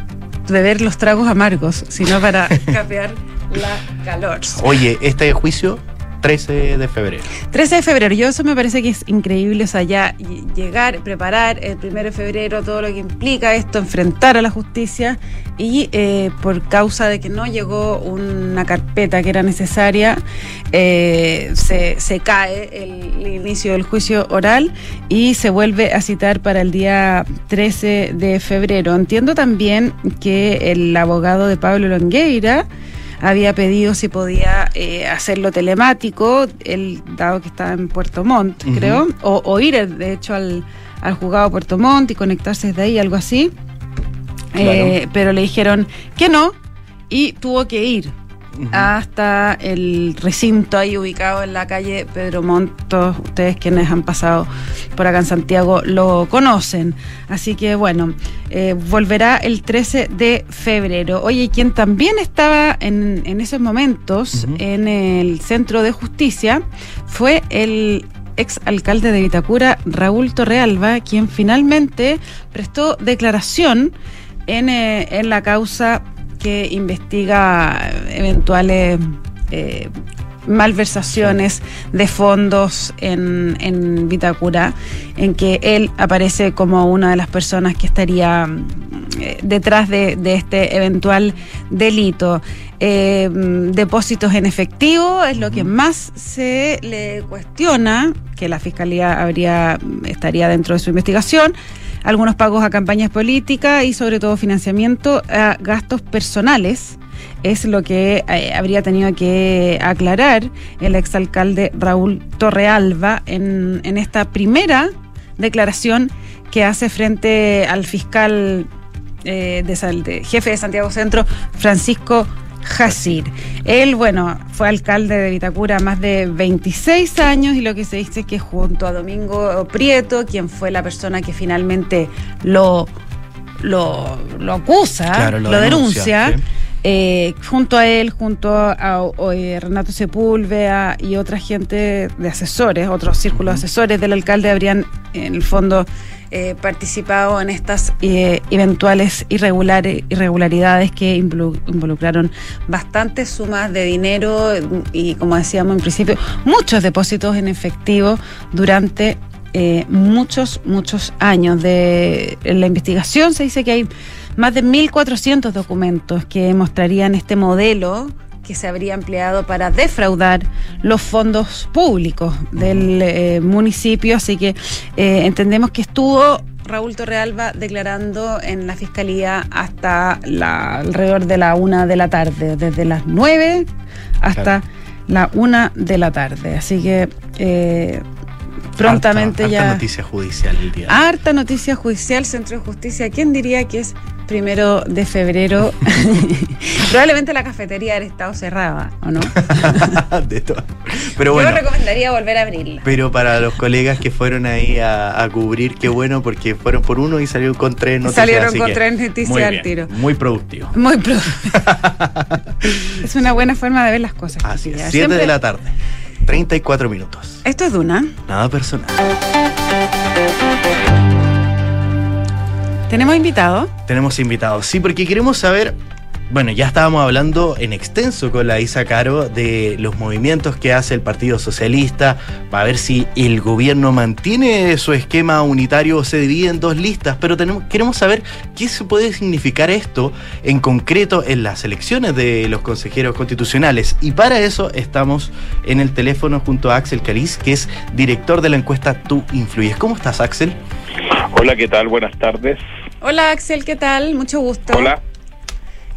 beber los tragos amargos, sino para capear la calor. Oye, este juicio, 13 de febrero. 13 de febrero, yo eso me parece que es increíble, o sea, ya llegar, preparar el 1 de febrero todo lo que implica esto, enfrentar a la justicia y eh, por causa de que no llegó una carpeta que era necesaria, eh, se, se cae el, el inicio del juicio oral y se vuelve a citar para el día 13 de febrero. Entiendo también que el abogado de Pablo Longueira había pedido si podía eh, hacerlo telemático, él, dado que está en Puerto Montt, creo, o, o ir de hecho al, al juzgado Puerto Montt y conectarse desde ahí, algo así. Eh, pero le dijeron que no y tuvo que ir Hasta el recinto ahí ubicado en la calle Pedro Montt. Todos ustedes quienes han pasado por acá en Santiago lo conocen. Así que bueno, eh, volverá el 13 de febrero. Oye, quien también estaba en, en esos momentos en el centro de justicia fue el ex alcalde de Vitacura, Raúl Torrealba, quien finalmente prestó declaración en, eh, en la causa que investiga eventuales eh, malversaciones de fondos en, en Vitacura, en que él aparece como una de las personas que estaría eh, detrás de, de este eventual delito. Eh, depósitos en efectivo es lo que más se le cuestiona, que la fiscalía habría estaría dentro de su investigación algunos pagos a campañas políticas y sobre todo financiamiento a gastos personales. Es lo que eh, habría tenido que aclarar el exalcalde Raúl Torrealba en, en esta primera declaración que hace frente al fiscal eh, jefe de Santiago Centro, Francisco Jacir. Él, bueno, fue alcalde de Vitacura más de 26 años y lo que se dice es que junto a Domingo Prieto, quien fue la persona que finalmente lo, lo, lo acusa, Claro, lo, lo denuncia, denuncia, sí. eh, junto a él, junto a, o, eh, Renato Sepúlveda y otra gente de asesores, otros círculos de asesores del alcalde habrían en el fondo eh, participado en estas eh, eventuales irregularidades que involu- involucraron bastantes sumas de dinero y, como decíamos en principio, muchos depósitos en efectivo durante eh, muchos, muchos años. De la investigación se dice que hay más de 1.400 documentos que mostrarían este modelo que se habría empleado para defraudar los fondos públicos del eh, municipio. Así que eh, entendemos que estuvo Raúl Torrealba declarando en la fiscalía hasta la, alrededor de la una de la tarde, desde las nueve hasta Claro. la una de la tarde. Así que eh, prontamente Harta- ya. harta noticia judicial el día. Harta noticia judicial, Centro de Justicia. ¿Quién diría que es primero de febrero? Probablemente la cafetería del Estado cerrada, ¿o no? de todo. Pero bueno. Yo recomendaría volver a abrirla. Pero para los colegas que fueron ahí a, a cubrir, qué bueno, porque fueron por uno y salieron con tres noticias. Salieron con tres noticias muy al tiro. Muy productivo. Muy pro. es una buena forma de ver las cosas. Así es, 7 Siempre- de la tarde, 34 minutos. Esto es Duna. Nada personal. Tenemos invitado. Tenemos invitados, sí, porque queremos saber. Bueno, ya estábamos hablando en extenso con la Isa Caro de los movimientos que hace el Partido Socialista para ver si el gobierno mantiene su esquema unitario o se divide en dos listas, pero tenemos, queremos saber qué se puede significar esto en concreto en las elecciones de los consejeros constitucionales. Y para eso estamos en el teléfono junto a Axel Caliz, que es director de la encuesta Tú Influyes. ¿Cómo estás, Axel? Hola, ¿qué tal? Buenas tardes. Hola Axel, ¿qué tal? Mucho gusto. Hola.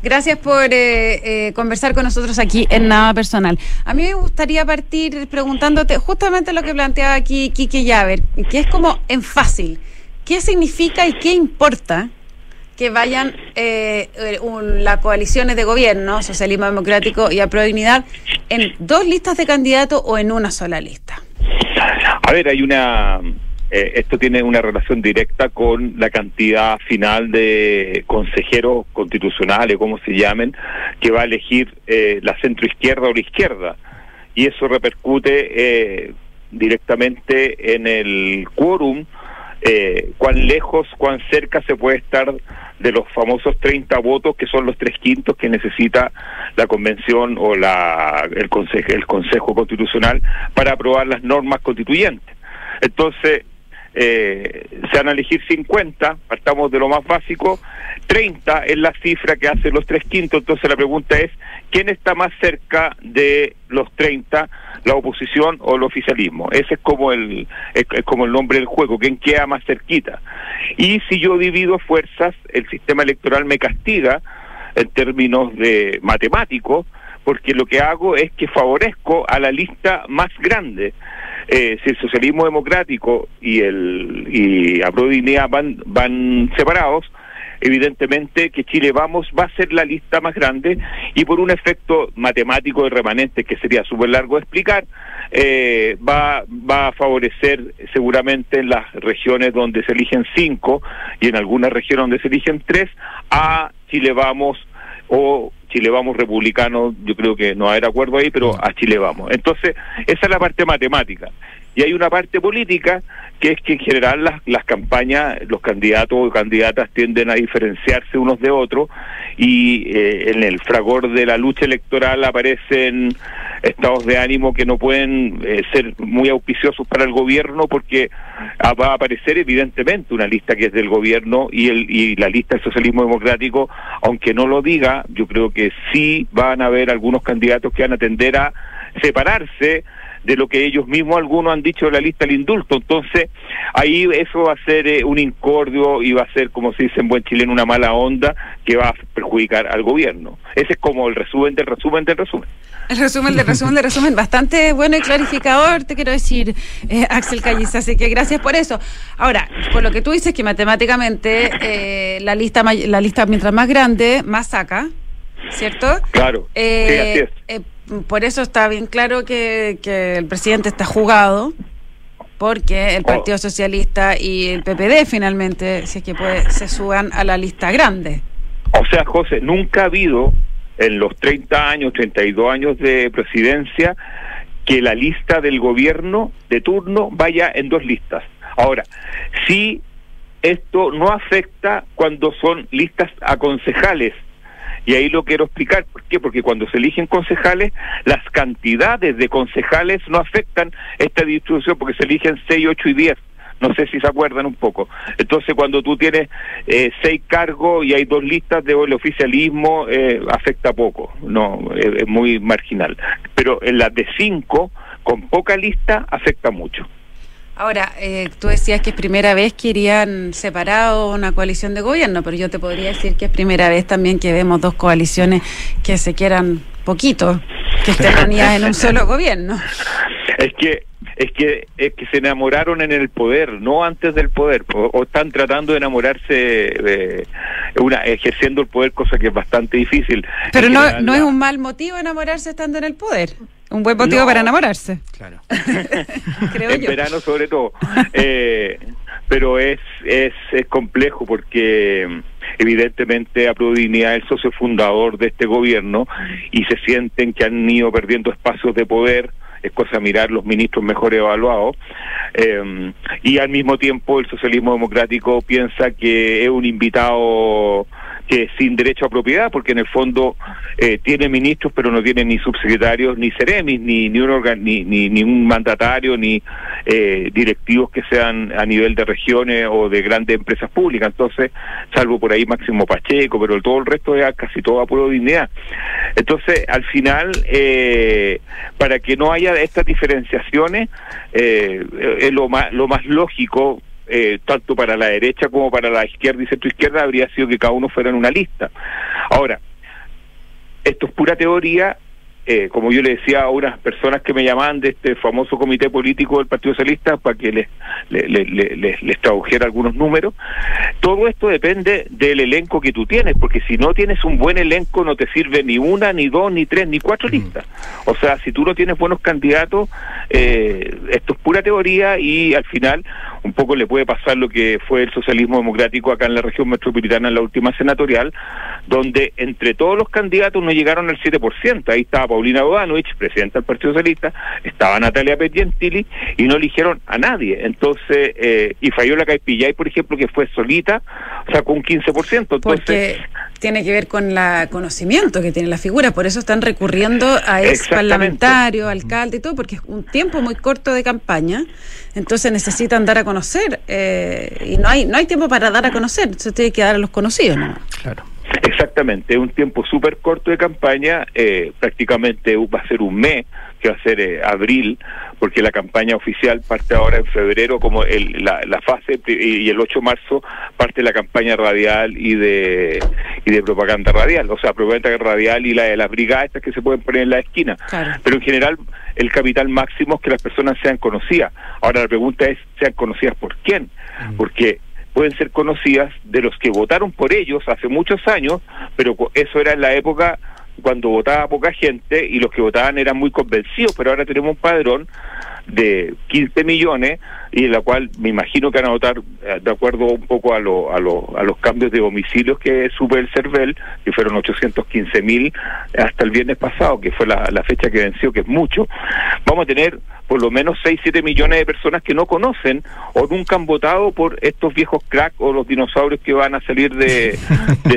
Gracias por eh, eh, conversar con nosotros aquí en Nada Personal. A mí me gustaría partir preguntándote justamente lo que planteaba aquí Kike Llaver, que es como en fácil. ¿Qué significa y qué importa que vayan eh, un- las coaliciones de gobierno, Socialismo Democrático y Aprodignidad, en dos listas de candidatos o en una sola lista? A ver, hay una... eh, esto tiene una relación directa con la cantidad final de consejeros constitucionales, como se llamen, que va a elegir eh, la centroizquierda o la izquierda. Y eso repercute eh, directamente en el quórum, eh, cuán lejos, cuán cerca se puede estar de los famosos 30 votos, que son los tres quintos que necesita la convención o la, el, consejo, el Consejo Constitucional para aprobar las normas constituyentes. Entonces, eh, se van a elegir 50, partamos de lo más básico, 30 es la cifra que hace los tres quintos, entonces la pregunta es, ¿quién está más cerca de los 30, la oposición o el oficialismo? Ese es como el, es, es como el nombre del juego, ¿quién queda más cerquita? Y si yo divido fuerzas, el sistema electoral me castiga en términos de matemáticos, porque lo que hago es que favorezco a la lista más grande. Eh, si el socialismo democrático y el y Aprodignidad van van separados, evidentemente que Chile Vamos va a ser la lista más grande y por un efecto matemático de remanente que sería súper largo de explicar, eh, va, va a favorecer seguramente en las regiones donde se eligen cinco y en algunas regiones donde se eligen tres a Chile Vamos o Chile Vamos republicano, yo creo que no va a haber acuerdo ahí, pero a Chile Vamos. Entonces, esa es la parte matemática. Y hay una parte política que es que en general las, las campañas, los candidatos o candidatas tienden a diferenciarse unos de otros y eh, en el fragor de la lucha electoral aparecen estados de ánimo que no pueden eh, ser muy auspiciosos para el gobierno porque va a aparecer evidentemente una lista que es del gobierno y el y la lista del socialismo democrático aunque no lo diga yo creo que sí van a haber algunos candidatos que van a tender a separarse de lo que ellos mismos algunos han dicho de la lista del indulto. Entonces, ahí eso va a ser eh, un incordio y va a ser, como se dice en buen chileno, una mala onda que va a perjudicar al gobierno. Ese es como el resumen del resumen del resumen. El resumen del resumen del resumen, bastante bueno y clarificador, te quiero decir, eh, Axel Calliza, así que gracias por eso. Ahora, por lo que tú dices que matemáticamente eh, la lista la lista mientras más grande, más saca, ¿cierto? Claro, Eh, sí, así es. Por eso está bien claro que, el presidente está jugado, porque el. Partido Socialista y el PPD finalmente, si es que puede, se suban a la lista grande. O sea, José, nunca ha habido en los 30 años, 32 años de presidencia que la lista del gobierno de turno vaya en dos listas. Ahora, sí, esto no afecta cuando son listas a concejales. Y ahí lo quiero explicar. ¿Por qué? Porque cuando se eligen concejales, las cantidades de concejales no afectan esta distribución porque se eligen 6, 8 y 10. No sé si se acuerdan un poco. Entonces, cuando tú tienes eh, seis cargos y hay dos listas de el oficialismo, eh, afecta poco, no, es, es muy marginal. Pero en las de cinco, con poca lista, afecta mucho. Ahora, eh, tú decías que es primera vez que irían separados una coalición de gobierno, pero yo te podría decir que es primera vez también que vemos dos coaliciones que se quieran poquito, que estén unidas en un solo gobierno. Es que es que es que se enamoraron en el poder, no antes del poder, o, o están tratando de enamorarse de una ejerciendo el poder, cosa que es bastante difícil. Pero no, no es un mal motivo enamorarse estando en el poder. Un buen motivo No. para enamorarse, Claro. creo en yo. verano sobre todo. Eh, pero es, es, es complejo porque evidentemente a Dignidad es el socio fundador de este gobierno y se sienten que han ido perdiendo espacios de poder, es cosa mirar los ministros mejor evaluados, eh, y al mismo tiempo el socialismo democrático piensa que es un invitado que sin derecho a propiedad, porque en el fondo eh, tiene ministros, pero no tiene ni subsecretarios, ni seremis, ni ni un organ- ni, ni, ni un mandatario, ni eh, directivos que sean a nivel de regiones o de grandes empresas públicas. Entonces, salvo por ahí Máximo Pacheco, pero todo el resto es casi todo a puro dignidad. Entonces, al final, eh, para que no haya estas diferenciaciones, eh, es lo más, lo más lógico eh, tanto para la derecha como para la izquierda y centro izquierda habría sido que cada uno fuera en una lista. Ahora, esto es pura teoría, eh, como yo le decía a unas personas que me llamaban de este famoso comité político del Partido Socialista para que les, le- le- le- les, les tradujera algunos números, todo esto depende del elenco que tú tienes, porque si no tienes un buen elenco no te sirve ni una, ni dos, ni tres, ni cuatro listas. O sea, si tú no tienes buenos candidatos, eh, esto es pura teoría y al final un poco le puede pasar lo que fue el socialismo democrático acá en la región metropolitana en la última senatorial, donde entre todos los candidatos no llegaron al 7%. Ahí estaba Paulina Bodanovich, presidenta del Partido Socialista, estaba Natalia Pedgentili y no eligieron a nadie. Entonces, eh, y Fayola Caipillay, por ejemplo, que fue solita, sacó un 15%. Entonces, Porque tiene que ver con el conocimiento que tiene la figura, por eso están recurriendo a ex Exactamente. parlamentarios, alcalde y todo, porque es un tiempo muy corto de campaña, entonces necesitan dar a conocer eh, y no hay no hay tiempo para dar a conocer, se tiene que dar a los conocidos, ¿no? Claro. Exactamente, es un tiempo súper corto de campaña, eh, prácticamente va a ser un mes, que va a ser eh, abril, porque la campaña oficial parte ahora en febrero, como el, la, la fase, y el 8 de marzo parte la campaña radial y de y de propaganda radial, o sea, propaganda radial y la de las brigadas estas que se pueden poner en la esquina. Claro. Pero en general el capital máximo es que las personas sean conocidas. Ahora la pregunta es, ¿sean conocidas por quién? Porque pueden ser conocidas de los que votaron por ellos hace muchos años, pero eso era en la época cuando votaba poca gente y los que votaban eran muy convencidos, pero ahora tenemos un padrón de 15 millones y en la cual me imagino que van a votar eh, de acuerdo un poco a, lo, a, lo- a los cambios de domicilios que sube el CERVEL, que fueron 815 mil hasta el viernes pasado, que fue la, fecha que venció, que es mucho. Vamos a tener por lo menos 6, 7 millones de personas que no conocen o nunca han votado por estos viejos crack o los dinosaurios que van a salir de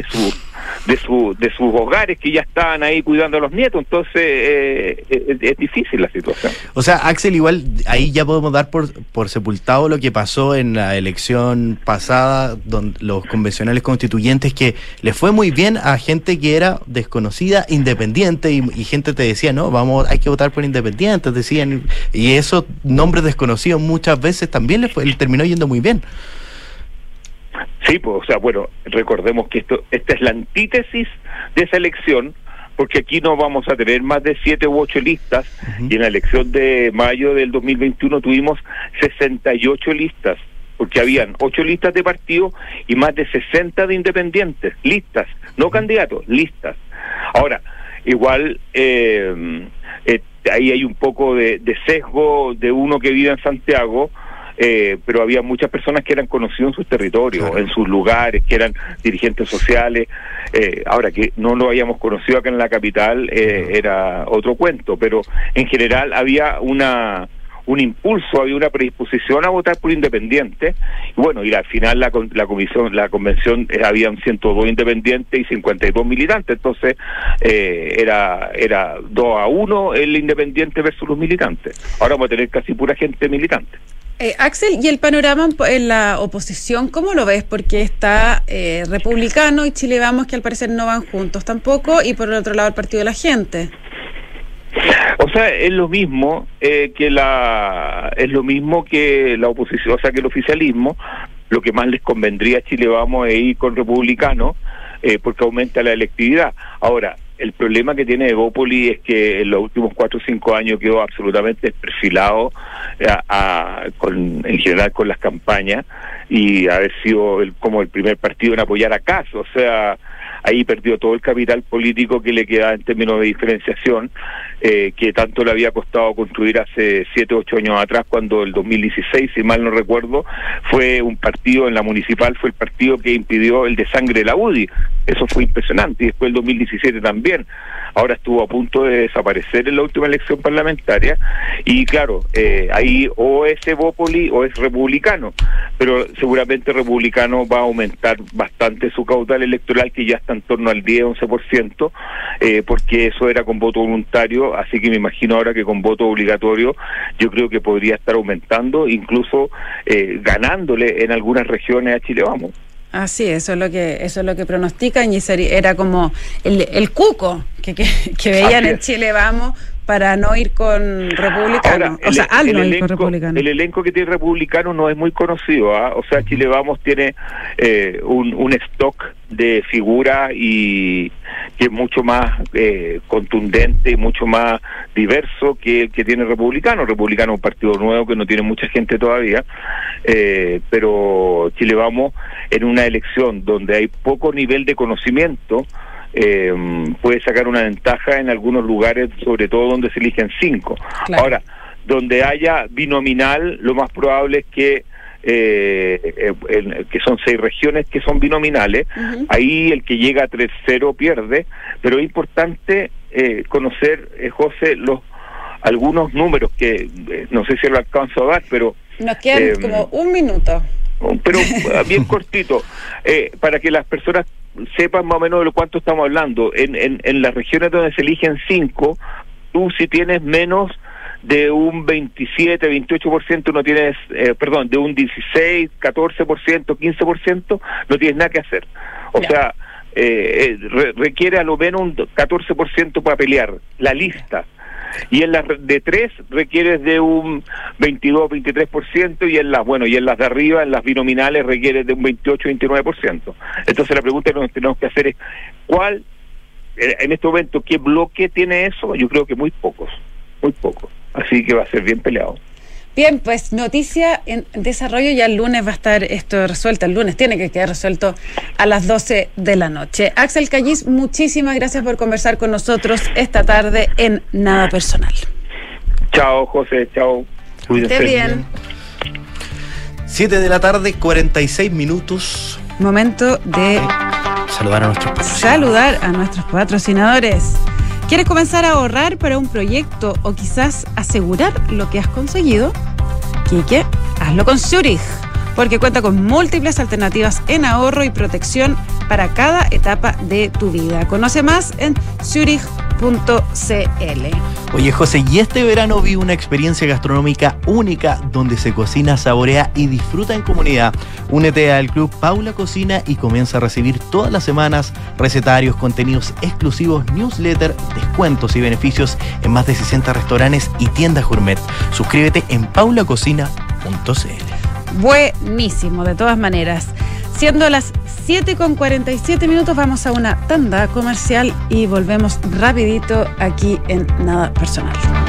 su de su de sus hogares que ya estaban ahí cuidando a los nietos entonces eh, es, es difícil la situación O sea, Axel, igual ahí ya podemos dar por, por sepultado lo que pasó en la elección pasada, donde los convencionales constituyentes, que le fue muy bien a gente que era desconocida, independiente, y, y gente te decía, no, vamos, hay que votar por independientes, decían, y esos nombres desconocidos muchas veces también le, fue, le terminó yendo muy bien. Sí, pues, o sea, bueno, recordemos que esto, esta es la antítesis de esa elección, porque aquí no vamos a tener más de siete u ocho listas, y en la elección de mayo del 2021 tuvimos 68 listas, porque habían ocho listas de partido y más de 60 de independientes, listas, no candidatos, listas. Ahora, igual eh, eh, ahí hay un poco de, de sesgo de uno que vive en Santiago, eh, pero había muchas personas que eran conocidos en sus territorios, Claro. en sus lugares, que eran dirigentes sociales. Eh, ahora que no lo hayamos conocido acá en la capital eh, era otro cuento, pero en general había una un impulso, había una predisposición a votar por independiente. Y bueno, y al final la, la comisión, la convención eh, habían 102 independientes y 52 militantes, entonces eh, era era 2 a 1 el independiente versus los militantes. Ahora vamos a tener casi pura gente militante. Eh, Axel, ¿y el panorama en la oposición cómo lo ves? Porque está eh, Republicano y Chile Vamos, que al parecer no van juntos tampoco, y por el otro lado el Partido de la Gente. O sea, es lo mismo eh, que la es lo mismo que la oposición, o sea, que el oficialismo, lo que más les convendría a Chile Vamos es ir con Republicano, eh, porque aumenta la electividad. Ahora, el problema que tiene Evópoli es que en los últimos cuatro o cinco años quedó absolutamente desperfilado eh, en general con las campañas y haber sido el, como el primer partido en apoyar a Caso. O sea, ahí perdió todo el capital político que le queda en términos de diferenciación, eh, que tanto le había costado construir hace siete, ocho años atrás, cuando el 2016, si mal no recuerdo, fue un partido en la municipal, fue el partido que impidió el desangre de la UDI. Eso fue impresionante. Y después el 2017 también. Ahora estuvo a punto de desaparecer en la última elección parlamentaria. Y claro, eh, ahí o es Evópoli o es republicano. Pero seguramente republicano va a aumentar bastante su caudal electoral, que ya está en torno al 10-11%, eh, porque eso era con voto voluntario. Así que me imagino ahora que con voto obligatorio yo creo que podría estar aumentando, incluso eh, ganándole en algunas regiones a Chile Vamos. Así, eso es lo que eso es lo que pronostican y era como el, el cuco que, que, veían en Chile Vamos para no ir con republicano, o sea, al no ir con republicano. El elenco que tiene republicano no es muy conocido, ¿ah? o sea, Chile Vamos tiene eh, un, un stock de figuras y que es mucho más eh, contundente y mucho más diverso que el que tiene republicano. Republicano es un partido nuevo que no tiene mucha gente todavía, eh, pero Chile Vamos en una elección donde hay poco nivel de conocimiento, eh, puede sacar una ventaja en algunos lugares, sobre todo donde se eligen cinco. Ahora, donde haya binominal, lo más probable es que eh, que son seis regiones que son binominales, ahí el que llega a 3-0 pierde, pero es importante eh, conocer, eh, José, los algunos números que eh, no sé si lo alcanzo a dar, pero... Nos quedan como un minuto. Pero bien cortito, para que las personas sepan más o menos de lo cuánto estamos hablando. En, en, en las regiones donde se eligen cinco, tú si tienes menos de un 27, 28% no tienes, eh, perdón, de un 16, 14%, 15%, no tienes nada que hacer. O sea, eh, eh requiere a lo menos un 14% para pelear la lista. Y en las de tres requieres de un 22, 23% y en las, bueno, y en las de arriba, en las binominales requieres de un 28, 29%. Entonces la pregunta que nos tenemos que hacer es, ¿cuál, eh, en este momento, qué bloque tiene eso? Yo creo que muy pocos, muy pocos. Así que va a ser bien peleado. Bien, pues noticia en desarrollo, ya el lunes va a estar esto resuelto, el lunes tiene que quedar resuelto a las 12 de la noche. Axel Callis, muchísimas gracias por conversar con nosotros esta tarde en Nada Personal. Chao, José, chao. Cuídense. bien. 7 de la tarde, 46 minutos. Momento de saludar a nuestros patrocinadores. Saludar a nuestros patrocinadores. ¿Quieres comenzar a ahorrar para un proyecto o quizás asegurar lo que has conseguido? Quique, hazlo con Zurich, porque cuenta con múltiples alternativas en ahorro y protección para cada etapa de tu vida. Conoce más en zurich.com Oye José, y este verano vi una experiencia gastronómica única donde se cocina, saborea y disfruta en comunidad. Únete al club Paula Cocina y comienza a recibir todas las semanas recetarios, contenidos exclusivos, newsletter, descuentos y beneficios en más de 60 restaurantes y tiendas gourmet. Suscríbete en paulacocina.cl. Buenísimo, de todas maneras. Siendo las 7 con 47 minutos, vamos a una tanda comercial y volvemos rapidito aquí en Nada Personal.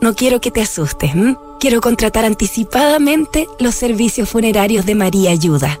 no quiero que te asustes. Quiero contratar anticipadamente los servicios funerarios de María Ayuda.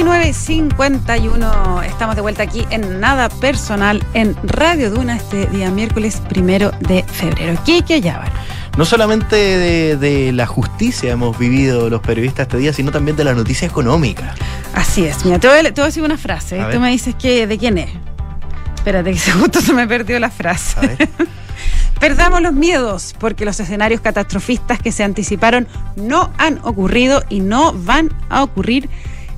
19.51, estamos de vuelta aquí en Nada Personal en Radio Duna este día miércoles primero de febrero. Kike Yabar. No solamente de, de la justicia hemos vivido los periodistas este día, sino también de la noticia económica. Así es, mira, te voy a, te voy a decir una frase A ver. tú me dices que, de quién es. Espérate, que justo se me perdió la frase. A ver. Perdamos los miedos, porque los escenarios catastrofistas que se anticiparon no han ocurrido y no van a ocurrir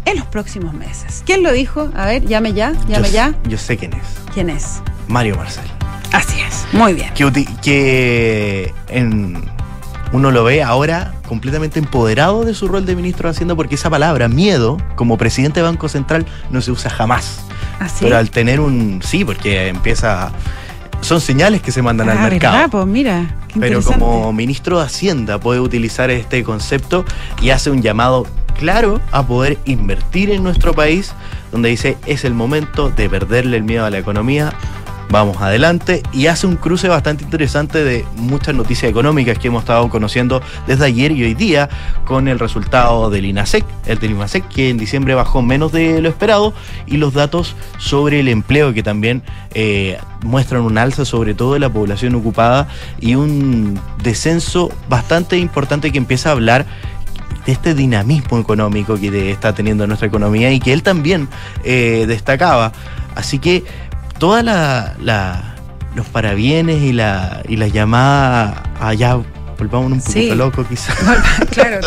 en los próximos meses. ¿Quién lo dijo? A ver, llame ya, llame yo, ya. Yo sé quién es. ¿Quién es? Mario Marcel. Así es, muy bien. Que, que en- uno lo ve ahora completamente empoderado de su rol de ministro de Hacienda porque esa palabra, miedo, como presidente de Banco Central, no se usa jamás. Así. Pero al tener un... Sí, porque empieza... Son señales que se mandan al Ah, mercado. ¿verdad? Pues mira, Pero como ministro de Hacienda puede utilizar este concepto y hace un llamado claro a poder invertir en nuestro país, donde dice es el momento de perderle el miedo a la economía, vamos adelante, y hace un cruce bastante interesante de muchas noticias económicas que hemos estado conociendo desde ayer y hoy día con el resultado del INASEC, el del INASEC que en diciembre bajó menos de lo esperado, y los datos sobre el empleo que también eh, muestran un alza sobre todo de la población ocupada y un descenso bastante importante que empieza a hablar de este dinamismo económico que está teniendo nuestra economía y que él también eh, destacaba. Así que toda la, la- los parabienes y la y la llamada allá volvamos un poquito Sí. loco quizás. claro,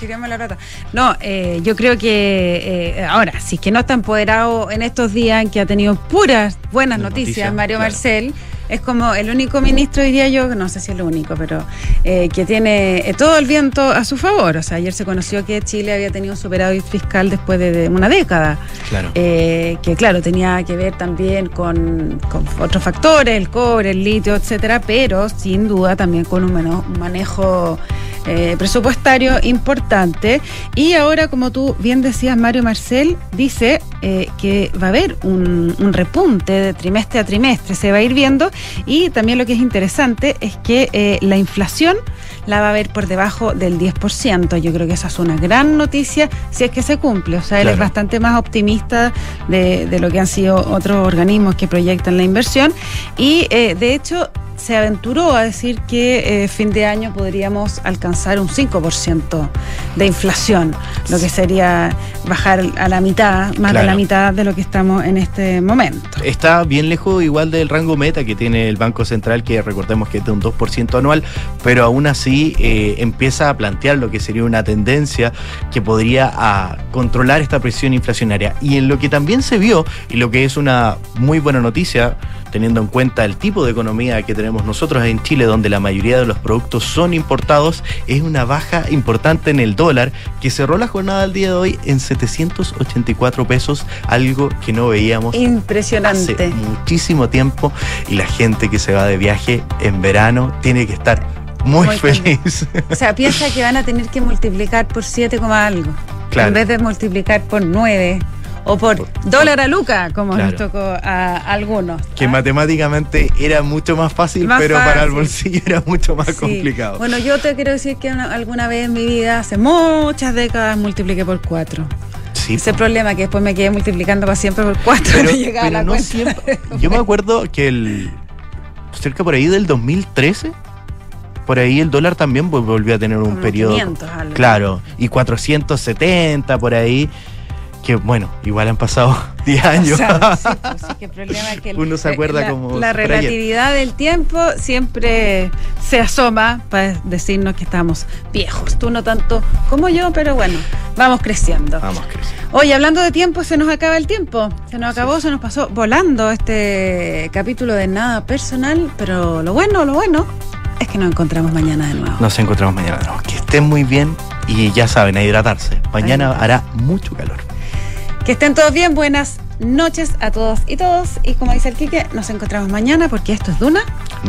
tiramos, la rata. No, eh, yo creo que eh, ahora, si es que no está empoderado en estos días en que ha tenido puras buenas noticias, noticias, Mario claro. Marcel, Es como el único ministro, diría yo, no sé si es lo único, pero eh, que tiene eh, todo el viento a su favor. O sea, ayer se conoció que Chile había tenido un superávit fiscal después de, de una década. Claro. Eh, que claro, tenía que ver también con, con otros factores, el cobre, el litio, etcétera, pero sin duda también con un, meno- un manejo eh, presupuestario importante. Y ahora, como tú bien decías, Mario Marcel dice eh, que va a haber un, un repunte de trimestre a trimestre, se va a ir viendo. Y también lo que es interesante es que eh, la inflación la va a ver por debajo del 10%. Yo creo que esa es una gran noticia si es que se cumple. O sea, él es bastante más optimista de, de lo que han sido otros organismos que proyectan la inversión. Y eh, de hecho se aventuró a decir que eh, fin de año podríamos alcanzar un 5% de inflación, lo que sería bajar a la mitad, más de la mitad de lo que estamos en este momento. Está bien lejos igual del rango meta que tiene el Banco Central, que recordemos que es de un 2% anual, pero aún así eh, empieza a plantear lo que sería una tendencia que podría a controlar esta presión inflacionaria. Y en lo que también se vio, y lo que es una muy buena noticia, teniendo en cuenta el tipo de economía que tenemos nosotros en Chile, donde la mayoría de los productos son importados, es una baja importante en el dólar, que cerró la jornada del día de hoy en 784 pesos, algo que no veíamos Impresionante. hace muchísimo tiempo y la gente que se va de viaje en verano tiene que estar muy, Muy feliz. O sea, piensa que van a tener que multiplicar por 7, coma algo. Claro. En vez de multiplicar por 9 o por dólar a luca, como Claro. nos tocó a algunos. que matemáticamente era mucho más fácil, Más pero para el bolsillo era mucho más Sí. complicado. Bueno, yo te quiero decir que una- alguna vez en mi vida, hace muchas décadas, multipliqué por 4. Sí, Ese problema que después me quedé multiplicando para siempre por 4 pero, no llegaba a la no cuenta. siempre. Yo me acuerdo que el cerca por ahí del 2013, por ahí el dólar también vol- volvió a tener un Como periodo. 500 algo. Claro, y 470 por ahí. Que bueno, igual han pasado 10 años. O sea, sí, pues, sí, que el problema es que el- Uno se acuerda la, como la relatividad del tiempo siempre se asoma para decirnos que estamos viejos. Tú no tanto como yo, pero bueno, vamos creciendo. Vamos, Cris. Oye, hablando de tiempo, se nos acaba el tiempo. Se nos acabó, se nos pasó volando este capítulo de nada personal, pero lo bueno, lo bueno es que nos encontramos mañana de nuevo. Nos encontramos mañana. de nuevo. Que estén muy bien y ya saben, a hidratarse. Mañana hará mucho calor. Que estén todos bien, buenas noches a todos y todos. Y como dice el Quique, nos encontramos mañana porque esto es Duna